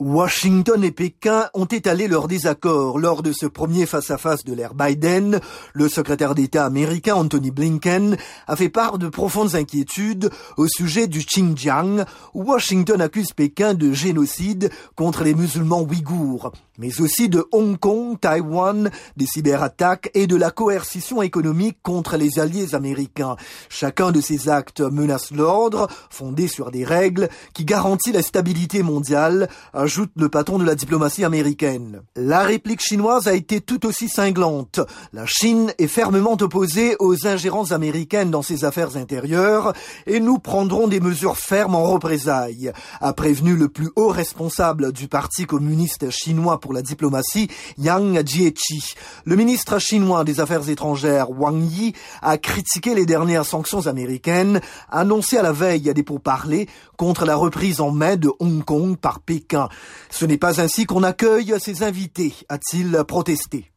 Washington et Pékin ont étalé leur désaccord lors de ce premier face-à-face de l'ère Biden. Le secrétaire d'État américain Anthony Blinken a fait part de profondes inquiétudes au sujet du Xinjiang, Washington accuse Pékin de génocide contre les musulmans ouïghours, mais aussi de Hong Kong, Taïwan, des cyberattaques et de la coercition économique contre les alliés américains. Chacun de ces actes menace l'ordre, fondé sur des règles qui garantissent la stabilité mondiale, ajoute le patron de la diplomatie américaine. La réplique chinoise a été tout aussi cinglante. La Chine est fermement opposée aux ingérences américaines dans ses affaires intérieures et nous prendrons des mesures fermes en représailles, a prévenu le plus haut responsable du Parti communiste chinois pour la diplomatie, Yang Jiechi. Le ministre chinois des Affaires étrangères, Wang Yi, a critiqué les dernières sanctions américaines annoncées à la veille des pourparlers contre la reprise en main de Hong Kong par Pékin. Ce n'est pas ainsi qu'on accueille ses invités, a-t-il protesté.